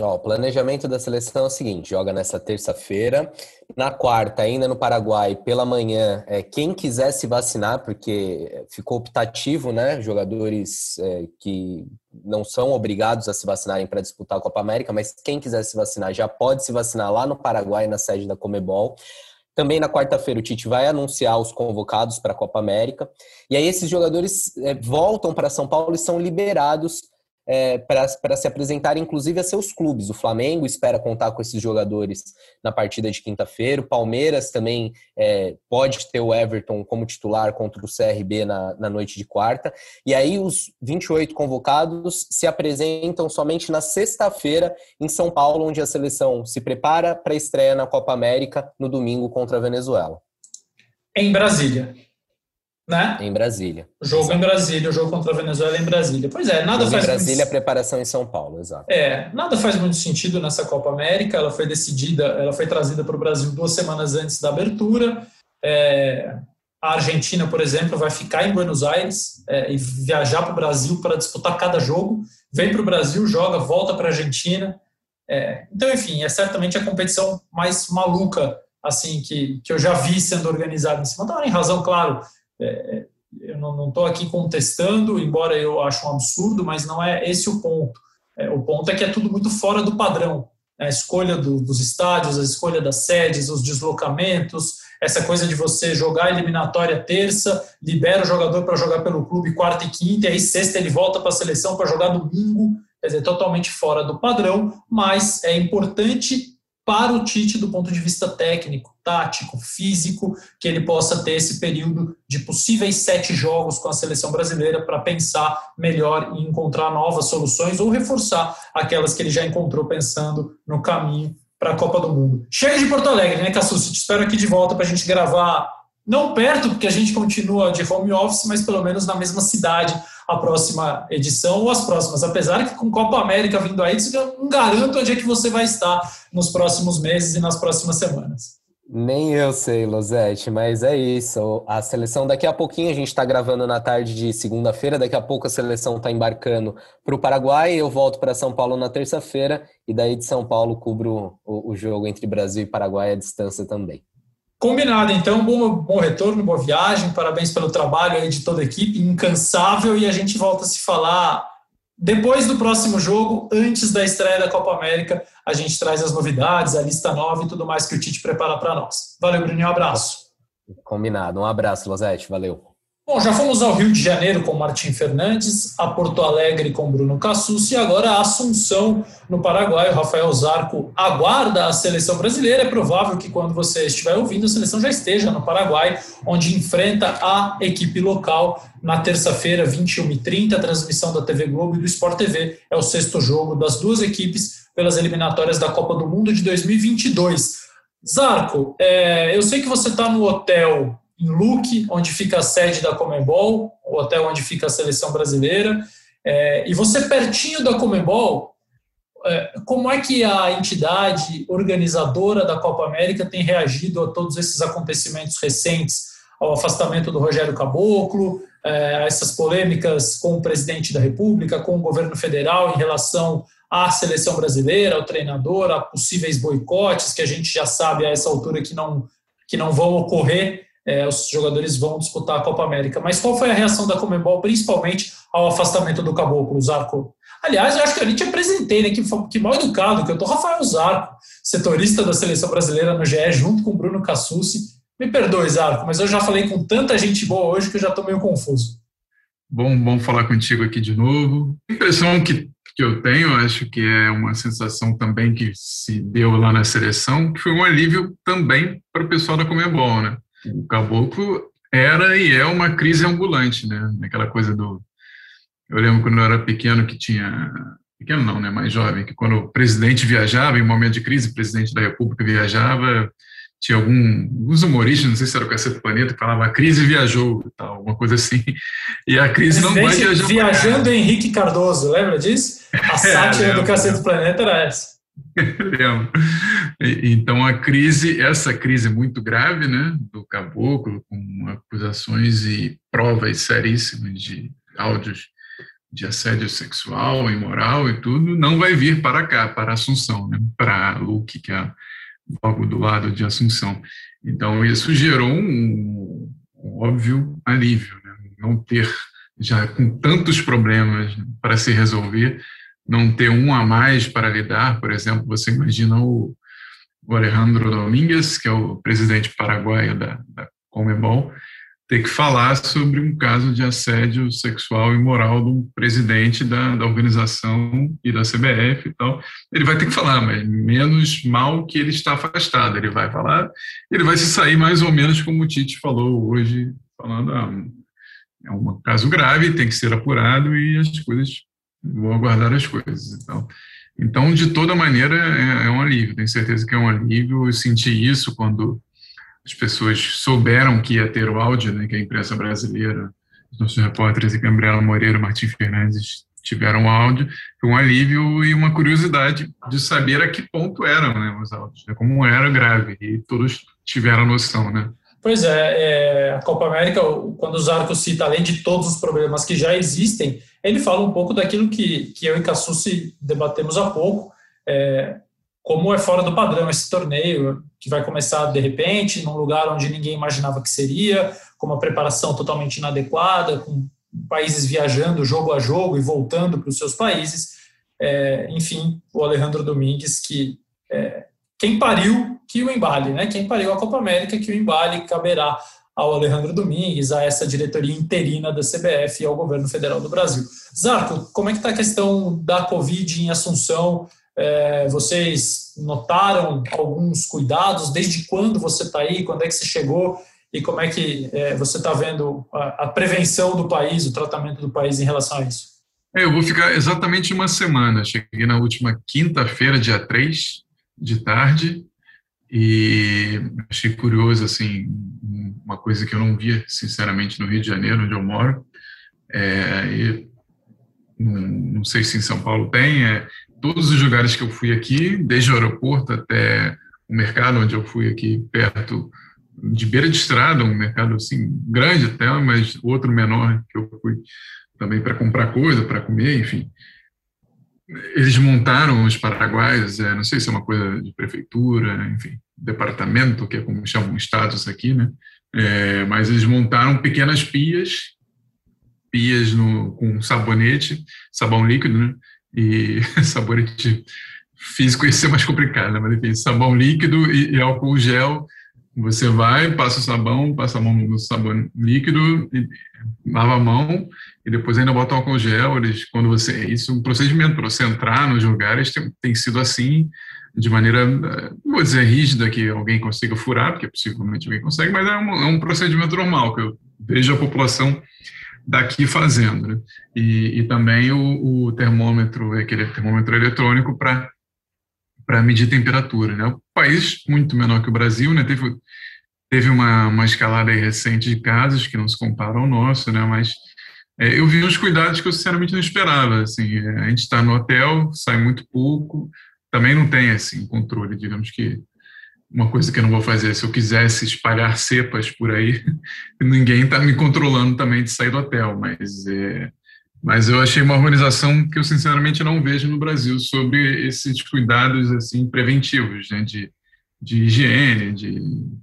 Ó, o planejamento da seleção é o seguinte: joga nessa terça-feira. Na quarta, ainda no Paraguai, pela manhã, é, quem quiser se vacinar, porque ficou optativo, né? Jogadores é, que não são obrigados a se vacinarem para disputar a Copa América, mas quem quiser se vacinar já pode se vacinar lá no Paraguai, na sede da Comebol. Também na quarta-feira o Tite vai anunciar os convocados para a Copa América. E aí esses jogadores é, voltam para São Paulo e são liberados é, para se apresentar, inclusive, a seus clubes. O Flamengo espera contar com esses jogadores na partida de quinta-feira. O Palmeiras também é, pode ter o Everton como titular contra o CRB na, na noite de quarta. E aí, os 28 convocados se apresentam somente na sexta-feira em São Paulo, onde a seleção se prepara para a estreia na Copa América no domingo contra a Venezuela. Em Brasília né? Em Brasília. O jogo exato. em Brasília, o jogo contra a Venezuela em Brasília. Pois é, nada faz. Em Brasília, muito... a preparação em São Paulo, exato. É, nada faz muito sentido nessa Copa América. Ela foi decidida, ela foi trazida para o Brasil duas semanas antes da abertura. É, a Argentina, por exemplo, vai ficar em Buenos Aires é, e viajar para o Brasil para disputar cada jogo. Vem para o Brasil, joga, volta para a Argentina. É, então, enfim, é certamente a competição mais maluca assim que, que eu já vi sendo organizada em cima. Então, em razão, claro, é, eu não estou aqui contestando, embora eu ache um absurdo, mas não é esse o ponto. É, o ponto é que é tudo muito fora do padrão. A escolha do, dos estádios, a escolha das sedes, os deslocamentos, essa coisa de você jogar eliminatória terça, libera o jogador para jogar pelo clube quarta e quinta, e aí sexta ele volta para a seleção para jogar domingo, quer dizer, totalmente fora do padrão, mas é importante para o Tite do ponto de vista técnico, tático, físico, que ele possa ter esse período de possíveis sete jogos com a seleção brasileira para pensar melhor e encontrar novas soluções ou reforçar aquelas que ele já encontrou pensando no caminho para a Copa do Mundo. Chega de Porto Alegre, né, Cassus? Te espero aqui de volta para a gente gravar, não perto, porque a gente continua de home office, mas pelo menos na mesma cidade a próxima edição ou as próximas. Apesar que com Copa América vindo aí, eu não garanto onde é que você vai estar nos próximos meses e nas próximas semanas. Nem eu sei, Losete, mas é isso. A seleção daqui a pouquinho, a gente está gravando na tarde de segunda-feira, daqui a pouco a seleção está embarcando para o Paraguai, eu volto para São Paulo na terça-feira, e daí de São Paulo cubro o, o jogo entre Brasil e Paraguai à distância também. Combinado, então, bom, bom retorno, boa viagem, parabéns pelo trabalho aí de toda a equipe, incansável, e a gente volta a se falar depois do próximo jogo, antes da estreia da Copa América, a gente traz as novidades, a lista nova e tudo mais que o Tite prepara para nós. Valeu, Bruninho, um abraço. Combinado, um abraço, Losete, valeu. Bom, já fomos ao Rio de Janeiro com Martim Fernandes, a Porto Alegre com Bruno Cassus e agora a Assunção no Paraguai. O Rafael Zarco aguarda a seleção brasileira. É provável que quando você estiver ouvindo, a seleção já esteja no Paraguai, onde enfrenta a equipe local na terça-feira, 21h30. A transmissão da TV Globo e do Sport TV é o sexto jogo das duas equipes pelas eliminatórias da Copa do Mundo de 2022. Zarco, é, eu sei que você está no hotel em Luque, onde fica a sede da Comembol, o hotel onde fica a seleção brasileira. É, e você pertinho da Comembol, é, como é que a entidade organizadora da Copa América tem reagido a todos esses acontecimentos recentes, ao afastamento do Rogério Caboclo, é, a essas polêmicas com o presidente da República, com o governo federal em relação à seleção brasileira, ao treinador, a possíveis boicotes que a gente já sabe a essa altura que não, que não vão ocorrer é, os jogadores vão disputar a Copa América. Mas qual foi a reação da Comembol, principalmente ao afastamento do Caboclo, Zarco? Aliás, eu acho que eu nem te apresentei, né? Que, que mal educado, que eu tô Rafael Zarco, setorista da seleção brasileira no GE, junto com Bruno Cassucci. Me perdoe, Zarco, mas eu já falei com tanta gente boa hoje que eu já estou meio confuso. Bom, bom falar contigo aqui de novo. A impressão que, que eu tenho, acho que é uma sensação também que se deu lá na seleção, que foi um alívio também para o pessoal da Comebol, né? O Caboclo era e é uma crise ambulante, né? Aquela coisa do... Eu lembro quando eu era pequeno que tinha... Pequeno não, né? Mais jovem, que quando o presidente viajava, em momento de crise, o presidente da república viajava, tinha algum, alguns humoristas, não sei se era o Cacete Planeta, que falava a crise viajou, tal, alguma coisa assim. [laughs] E a crise não vai viajar. Viajando Henrique Cardoso, lembra disso? A sátira [laughs] é, do Cacete Planeta era essa. [laughs] Lembro. Então a crise, essa crise muito grave, né, do caboclo, com acusações e provas seríssimas de áudios de assédio sexual, imoral e tudo, não vai vir para cá, para Assunção, né, para Luque, que é logo do lado de Assunção. Então, isso gerou um, um óbvio alívio, né? não ter, já com tantos problemas para se resolver, não ter um a mais para lidar. Por exemplo, você imagina o, o Alejandro Domingues, que é o presidente paraguaio da, da Comebol, ter que falar sobre um caso de assédio sexual e moral de um presidente da, da organização e da CBF e tal. Ele vai ter que falar, mas menos mal que ele está afastado. Ele vai falar, ele vai se sair mais ou menos como o Tite falou hoje, falando, ah, é um caso grave, tem que ser apurado e as coisas, vou aguardar as coisas. Então, então de toda maneira, é, é um alívio, tenho certeza que é um alívio. Eu senti isso quando as pessoas souberam que ia ter o áudio, né, que a imprensa brasileira, os nossos repórteres e Gabriela Moreira, Martim Fernandes tiveram áudio, foi um alívio e uma curiosidade de saber a que ponto eram né, os áudios, né, como era grave, e todos tiveram noção, né. Pois é, é, a Copa América, quando o Zarco cita, além de todos os problemas que já existem, ele fala um pouco daquilo que, que eu e Cassucci debatemos há pouco, é, como é fora do padrão esse torneio, que vai começar de repente, num lugar onde ninguém imaginava que seria, com uma preparação totalmente inadequada, com países viajando jogo a jogo e voltando para os seus países. É, enfim, o Alejandro Domingues, que é, quem pariu que o embale, né? Quem pariu a Copa América, que o embale caberá ao Alejandro Domingues, a essa diretoria interina da CBF e ao governo federal do Brasil. Zarco, como é que está a questão da Covid em Assunção? É, vocês notaram alguns cuidados? Desde quando você está aí? Quando é que você chegou? E como é que é, você está vendo a, a, prevenção do país, o tratamento do país em relação a isso? É, eu vou ficar exatamente uma semana. Cheguei na última quinta-feira, dia 3 de tarde, e achei curioso, assim, uma coisa que eu não via, sinceramente, no Rio de Janeiro, onde eu moro. É, e, não, não sei se em São Paulo tem, é, todos os lugares que eu fui aqui, desde o aeroporto até o mercado onde eu fui aqui perto de beira de estrada, um mercado assim grande até, mas outro menor que eu fui também para comprar coisa, para comer, enfim. Eles montaram os paraguaios, é, não sei se é uma coisa de prefeitura, enfim, departamento, que é como chamam estados aqui, né? É, mas eles montaram pequenas pias, pias no, com sabonete, sabão líquido, né? e [laughs] sabonete físico ia ser mais complicado, né? mas enfim, sabão líquido e, e, álcool gel, você vai, passa o sabão, passa a mão no sabão líquido, e, lava a mão e depois ainda bota o álcool gel, eles, quando você, isso é um procedimento para você entrar nos lugares, tem, tem sido assim, de maneira, não vou dizer rígida que alguém consiga furar, porque possivelmente alguém consegue, mas é um, é um procedimento normal, que eu vejo a população daqui fazendo. Né? E, e, também o, o, termômetro, aquele termômetro eletrônico para para medir temperatura. Né? O país muito menor que o Brasil, né? teve, teve uma, uma escalada recente de casos que não se compara ao nosso, né? mas é, eu vi uns cuidados que eu sinceramente não esperava. Assim, é, a gente está no hotel, sai muito pouco, também não tem assim controle, digamos que uma coisa que eu não vou fazer. Se eu quisesse espalhar cepas por aí, [laughs] ninguém está me controlando também de sair do hotel, mas é, mas eu achei uma organização que eu sinceramente não vejo no Brasil sobre esses cuidados assim preventivos, né, de, de higiene, de,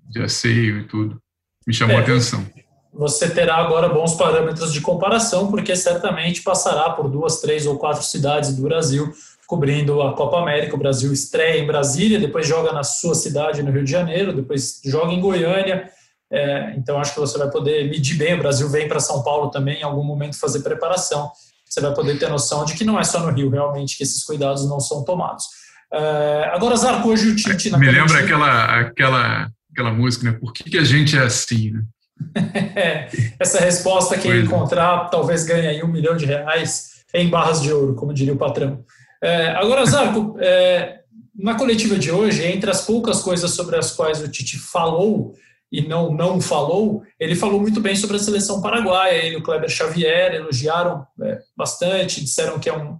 de asseio e tudo. Me chamou é, a atenção. você terá agora bons parâmetros de comparação, porque certamente passará por duas, três ou quatro cidades do Brasil cobrindo a Copa América. O Brasil estreia em Brasília, depois joga na sua cidade, no Rio de Janeiro, depois joga em Goiânia. É, então acho que você vai poder medir bem. O Brasil vem para São Paulo também em algum momento fazer preparação. Você vai poder ter noção de que não é só no Rio realmente que esses cuidados não são tomados. É, agora, Zarco, hoje o Tite... Me lembra aquela, aquela, aquela música, né? Por que, que a gente é assim, né? [laughs] Essa resposta, quem é. encontrar, talvez ganhe aí um milhão de reais em barras de ouro, como diria o patrão. É, agora, Zarco, é, na coletiva de hoje, entre as poucas coisas sobre as quais o Tite falou e não não falou, ele falou muito bem sobre a seleção paraguaia. Ele e o Kleber Xavier elogiaram é, bastante, disseram que é um,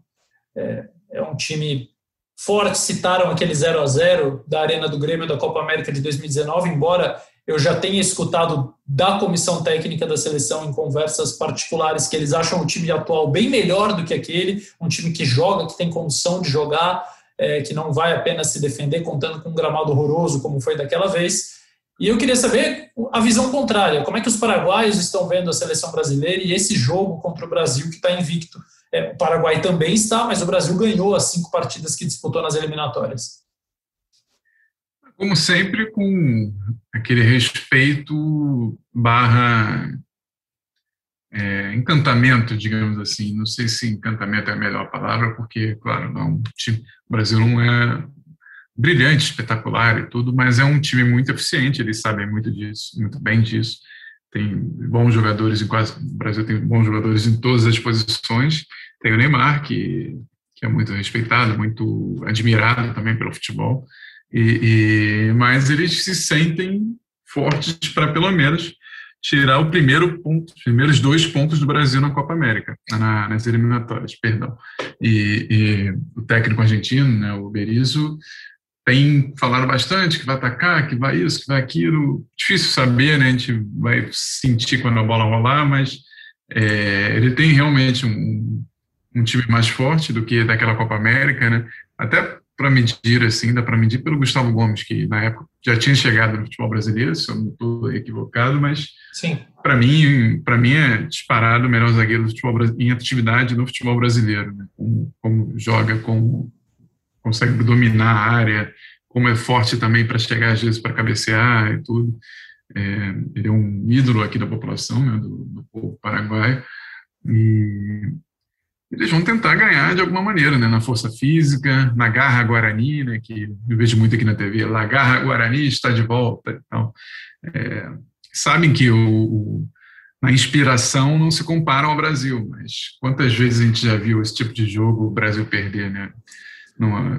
é, é um time forte, citaram aquele 0 a 0 da Arena do Grêmio da Copa América de 2019, embora eu já tenha escutado da comissão técnica da seleção em conversas particulares que eles acham o time atual bem melhor do que aquele, um time que joga, que tem condição de jogar, é, que não vai apenas se defender contando com um gramado horroroso como foi daquela vez. E eu queria saber a visão contrária, como é que os paraguaios estão vendo a seleção brasileira e esse jogo contra o Brasil que está invicto. É, o Paraguai também está, mas o Brasil ganhou as cinco partidas que disputou nas eliminatórias. Como sempre, com aquele respeito barra é, encantamento, digamos assim. Não sei se encantamento é a melhor palavra, porque, claro, não, o Brasil não é brilhante, espetacular e tudo, mas é um time muito eficiente, eles sabem muito disso, muito bem disso. Tem bons jogadores em quase. O Brasil tem bons jogadores em todas as posições. Tem o Neymar, que, que é muito respeitado, muito admirado também pelo futebol. E, e, mas eles se sentem fortes para pelo menos tirar o primeiro ponto, os primeiros dois pontos do Brasil na Copa América, na, nas eliminatórias, perdão. E, e, o técnico argentino, né, o Berizzo, tem falado bastante que vai atacar, que vai isso, que vai aquilo. Difícil saber, né? A gente vai sentir quando a bola rolar, mas é, ele tem realmente um, um time mais forte do que daquela Copa América, né? Até para medir, assim, dá para medir pelo Gustavo Gomes, que na época já tinha chegado no futebol brasileiro, se eu não estou equivocado, mas para mim, para mim é disparado o melhor zagueiro do futebol em atividade no futebol brasileiro, né? como, como joga, como consegue dominar a área, como é forte também para chegar às vezes para cabecear e tudo. É, ele é um ídolo aqui da população, né, do, do povo paraguaio. E eles vão tentar ganhar de alguma maneira, né? Na força física, na garra Guarani, né? Que eu vejo muito aqui na TV, lá garra Guarani está de volta. Então, é, sabem que o, o, na inspiração não se compara ao Brasil, mas quantas vezes a gente já viu esse tipo de jogo o Brasil perder, né?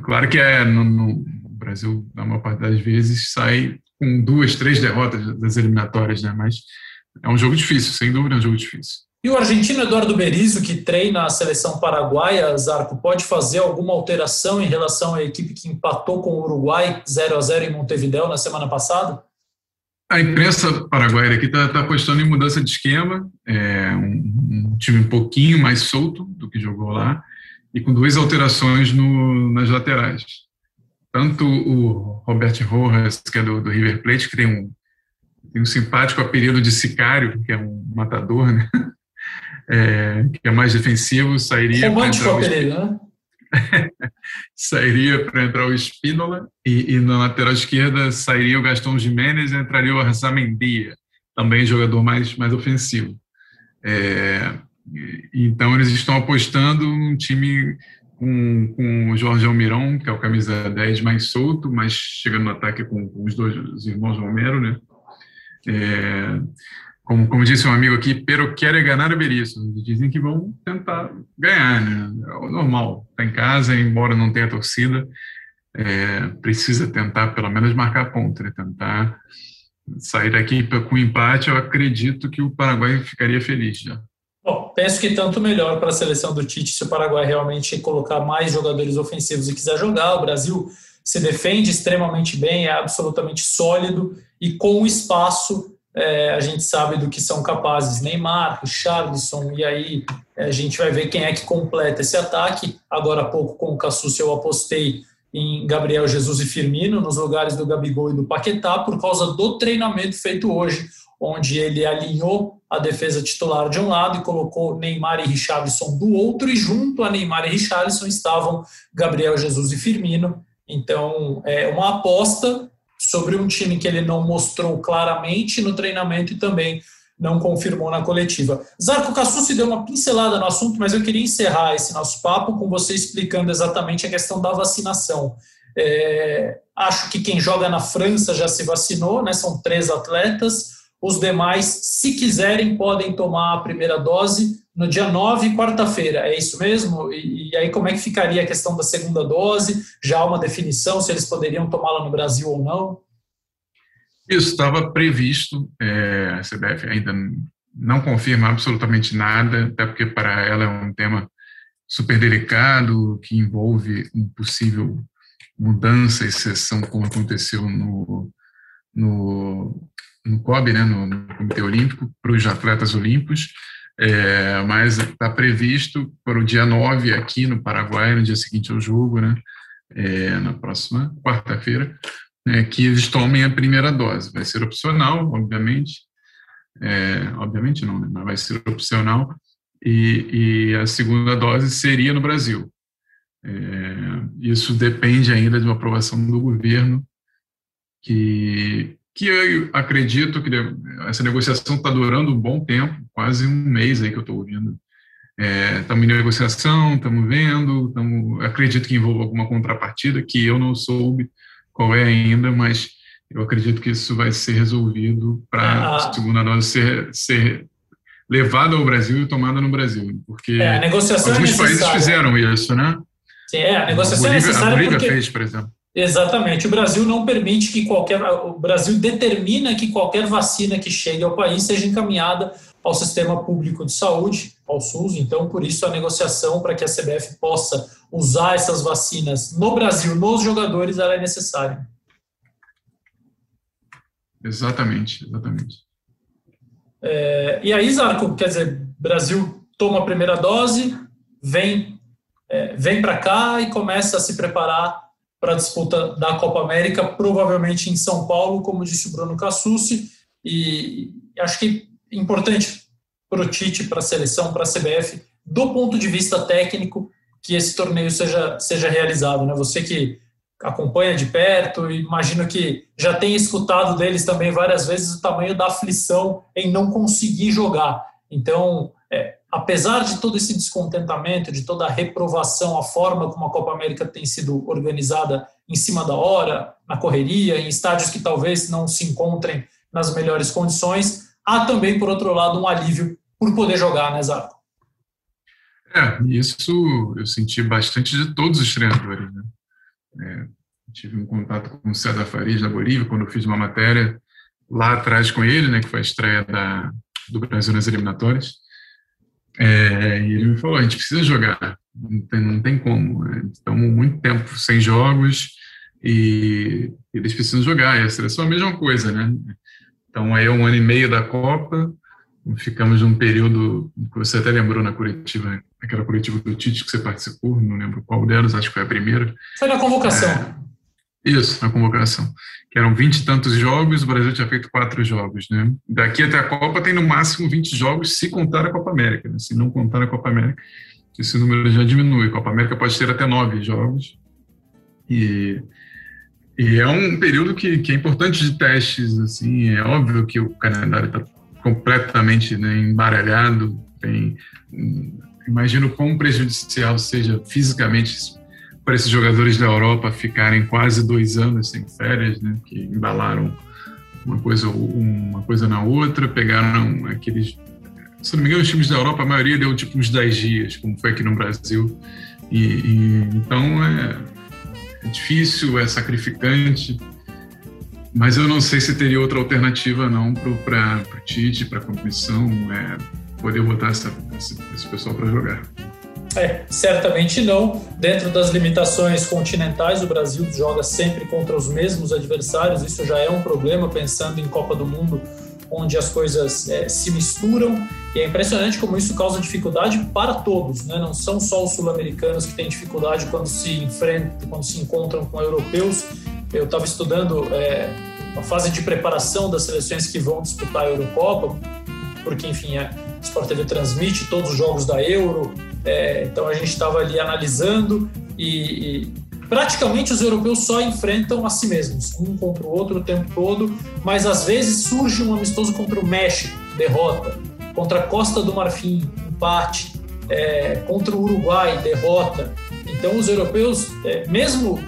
Claro que é no, no Brasil, na maior parte das vezes, sai com duas, três derrotas das eliminatórias, né? Mas é um jogo difícil, sem dúvida é um jogo difícil. E o argentino Eduardo Berizzo, que treina a seleção paraguaia, Zarco, pode fazer alguma alteração em relação à equipe que empatou com o Uruguai 0 a 0 em Montevideo na semana passada? A imprensa paraguaia aqui está tá apostando em mudança de esquema, é um, um, time um pouquinho mais solto do que jogou lá, e com duas alterações no, nas laterais. Tanto o Roberto Rojas, que é do, do River Plate, que tem um, tem um simpático apelido de sicário, que é um matador, né? É, que é mais defensivo, sairia para entrar o né? [laughs] sairia para entrar o Espínola e, e, na lateral esquerda sairia o Gastão Jiménez e entraria o Arzamendia, também jogador mais, mais ofensivo. É, então eles estão apostando num time com, com o Jorge Almirão, que é o camisa 10 mais solto, mas chegando no ataque com, com os dois os irmãos Romero, né? É, como, como disse um amigo aqui, pero quer ganhar o Berizzo. Dizem que vão tentar ganhar, né? É o normal. Está em casa, embora não tenha torcida, é, precisa tentar pelo menos marcar ponto, né? Tentar sair daqui com empate. Eu acredito que o Paraguai ficaria feliz já. Bom, penso que tanto melhor para a seleção do Tite se o Paraguai realmente colocar mais jogadores ofensivos e quiser jogar. O Brasil se defende extremamente bem, é absolutamente sólido e com espaço é, a gente sabe do que são capazes Neymar, Richarlison, e aí é, a gente vai ver quem é que completa esse ataque. Agora há pouco, com o Cassus, eu apostei em Gabriel Jesus e Firmino, nos lugares do Gabigol e do Paquetá, por causa do treinamento feito hoje, onde ele alinhou a defesa titular de um lado e colocou Neymar e Richarlison do outro, e junto a Neymar e Richarlison estavam Gabriel Jesus e Firmino. Então, é uma aposta sobre um time que ele não mostrou claramente no treinamento e também não confirmou na coletiva. Zarco Cassucci deu uma pincelada no assunto, mas eu queria encerrar esse nosso papo com você explicando exatamente a questão da vacinação. É, acho que quem joga na França já se vacinou, né? São três atletas. Os demais, se quiserem, podem tomar a primeira dose no dia 9, quarta-feira. É isso mesmo? E, e, aí, como é que ficaria a questão da segunda dose? Já há uma definição se eles poderiam tomá-la no Brasil ou não? Isso estava previsto. É, a CBF ainda não confirma absolutamente nada, até porque para ela é um tema super delicado que envolve um possível mudança, exceção, como aconteceu no, no, no COB, né, no, no Comitê Olímpico, para os atletas olímpicos, é, mas está previsto para o dia 9 aqui no Paraguai, no dia seguinte ao jogo, né, é, na próxima quarta-feira, é, que eles tomem a primeira dose. Vai ser opcional, obviamente, é, obviamente não, né, mas vai ser opcional, e, e a segunda dose seria no Brasil. É, isso depende ainda de uma aprovação do governo, que, que eu acredito que essa negociação está durando um bom tempo, quase um mês aí que eu estou ouvindo. Estamos é, em negociação, estamos vendo, tamo, acredito que envolva alguma contrapartida, que eu não soube qual é ainda, mas eu acredito que isso vai ser resolvido para a ah. segunda dose ser, ser levada ao Brasil e tomada no Brasil, porque é, alguns é países fizeram isso, né? Sim, é, a negociação a Bolívia, é necessária a Bolívia porque... fez, por exemplo. Exatamente. O Brasil não permite que qualquer. O Brasil determina que qualquer vacina que chegue ao país seja encaminhada ao sistema público de saúde, ao SUS. Então, por isso, a negociação para que a CBF possa usar essas vacinas no Brasil, nos jogadores, ela é necessária. Exatamente, exatamente. É, e aí, Zarco, quer dizer, Brasil toma a primeira dose, vem é, vem para cá e começa a se preparar para a disputa da Copa América, provavelmente em São Paulo, como disse o Bruno Cassucci, e acho que é importante para o Tite, para a seleção, para a CBF, do ponto de vista técnico, que esse torneio seja, seja realizado. Né? Você que acompanha de perto, imagino que já tem escutado deles também várias vezes o tamanho da aflição em não conseguir jogar. Então, é, apesar de todo esse descontentamento, de toda a reprovação, a forma como a Copa América tem sido organizada em cima da hora, na correria, em estádios que talvez não se encontrem nas melhores condições, há também, por outro lado, um alívio por poder jogar, né, Zarco? É, isso eu senti bastante de todos os treinadores, né? É, tive um contato com o César Farias da Bolívia, quando eu fiz uma matéria lá atrás com ele, né, que foi a estreia da, do Brasil nas eliminatórias, é, e ele me falou: a gente precisa jogar, não tem, não tem como. Né? Estamos muito tempo sem jogos e eles precisam jogar. E a seleção é a mesma coisa, né? Então, aí é um ano e meio da Copa, ficamos num período que você até lembrou na coletiva, aquela coletiva do Tite que você participou, não lembro qual delas, acho que foi a primeira. Foi na convocação. É, isso, na convocação. Que eram vinte e tantos jogos, o Brasil tinha feito quatro jogos, né? Daqui até a Copa tem no máximo 20 jogos, se contar a Copa América. Né? Se não contar a Copa América, esse número já diminui. A Copa América pode ter até nove jogos. E, e é um período que, que é importante de testes, assim. É óbvio que o calendário está completamente né, embaralhado. Tem, imagino quão prejudicial seja fisicamente para esses jogadores da Europa ficarem quase dois anos sem férias, né, que embalaram uma coisa, uma coisa na outra, pegaram aqueles. Se não me engano, os times da Europa, a maioria deu tipo uns 10 dias, como foi aqui no Brasil. E, e então é, é difícil, é sacrificante, mas eu não sei se teria outra alternativa não para o Tite, para a comissão, é, poder botar essa, esse, esse pessoal para jogar. É, certamente não. Dentro das limitações continentais, o Brasil joga sempre contra os mesmos adversários. Isso já é um problema, pensando em Copa do Mundo, onde as coisas é, se misturam. E é impressionante como isso causa dificuldade para todos, né? Não são só os sul-americanos que têm dificuldade quando se enfrentam, quando se encontram com europeus. Eu estava estudando é, a fase de preparação das seleções que vão disputar a Eurocopa porque, enfim, a Sport TV transmite todos os jogos da Euro, é, então a gente estava ali analisando e, e praticamente os europeus só enfrentam a si mesmos, um contra o outro o tempo todo, mas às vezes surge um amistoso contra o México, derrota, contra a Costa do Marfim, empate, é, contra o Uruguai, derrota. Então os europeus, é, mesmo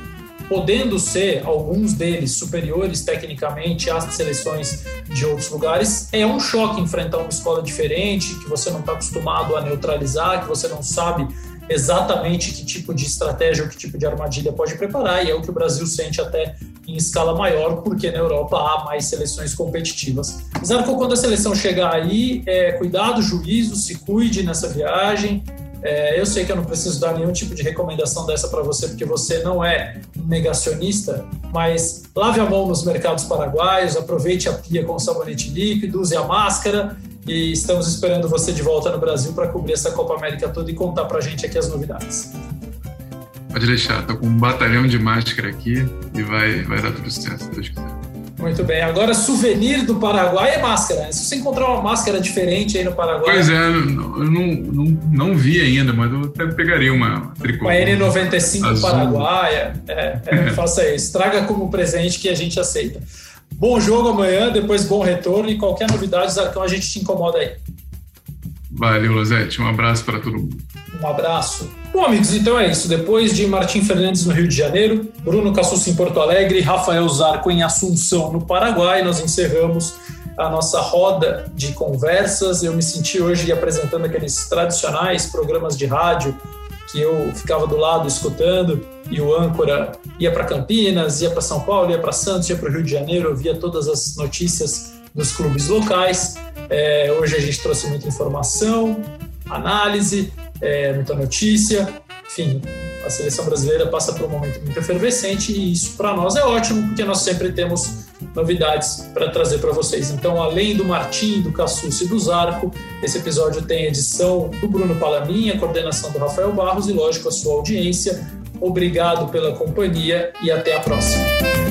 podendo ser alguns deles superiores tecnicamente às seleções de outros lugares, é um choque enfrentar uma escola diferente, que você não está acostumado a neutralizar, que você não sabe exatamente que tipo de estratégia ou que tipo de armadilha pode preparar, e é o que o Brasil sente até em escala maior, porque na Europa há mais seleções competitivas. Zarco, quando a seleção chegar aí, é, cuidado, juízo, se cuide nessa viagem. É, eu sei que eu não preciso dar nenhum tipo de recomendação dessa para você, porque você não é negacionista, mas lave a mão nos mercados paraguaios, aproveite a pia com sabonete líquido, use a máscara e estamos esperando você de volta no Brasil para cobrir essa Copa América toda e contar para a gente aqui as novidades. Pode deixar, estou com um batalhão de máscara aqui e vai, vai dar tudo certo, se Deus quiser. Muito bem. Agora, souvenir do Paraguai é máscara. Se você encontrar uma máscara diferente aí no Paraguai. Pois é, eu não, não, não vi ainda, mas eu até pegaria uma tricô. Uma N95 azul. paraguaia. É, é, [laughs] faça isso. Traga como presente que a gente aceita. Bom jogo amanhã, depois bom retorno e qualquer novidade, Zarcão, a gente te incomoda aí. Valeu, Losete. Um abraço para todo mundo. Um abraço. Bom, amigos, então é isso. Depois de Martim Fernandes no Rio de Janeiro, Bruno Cassus em Porto Alegre, Rafael Zarco em Assunção, no Paraguai, nós encerramos a nossa roda de conversas. Eu me senti hoje apresentando aqueles tradicionais programas de rádio que eu ficava do lado escutando e o âncora ia para Campinas, ia para São Paulo, ia para Santos, ia para o Rio de Janeiro, eu via todas as notícias dos clubes locais. É, hoje a gente trouxe muita informação, análise, é, muita notícia, enfim, a seleção brasileira passa por um momento muito efervescente e isso para nós é ótimo, porque nós sempre temos novidades para trazer para vocês. Então, além do Martim, do Cassucci e do Zarco, esse episódio tem edição do Bruno Palaminha, coordenação do Rafael Barros e, lógico, a sua audiência. Obrigado pela companhia e até a próxima.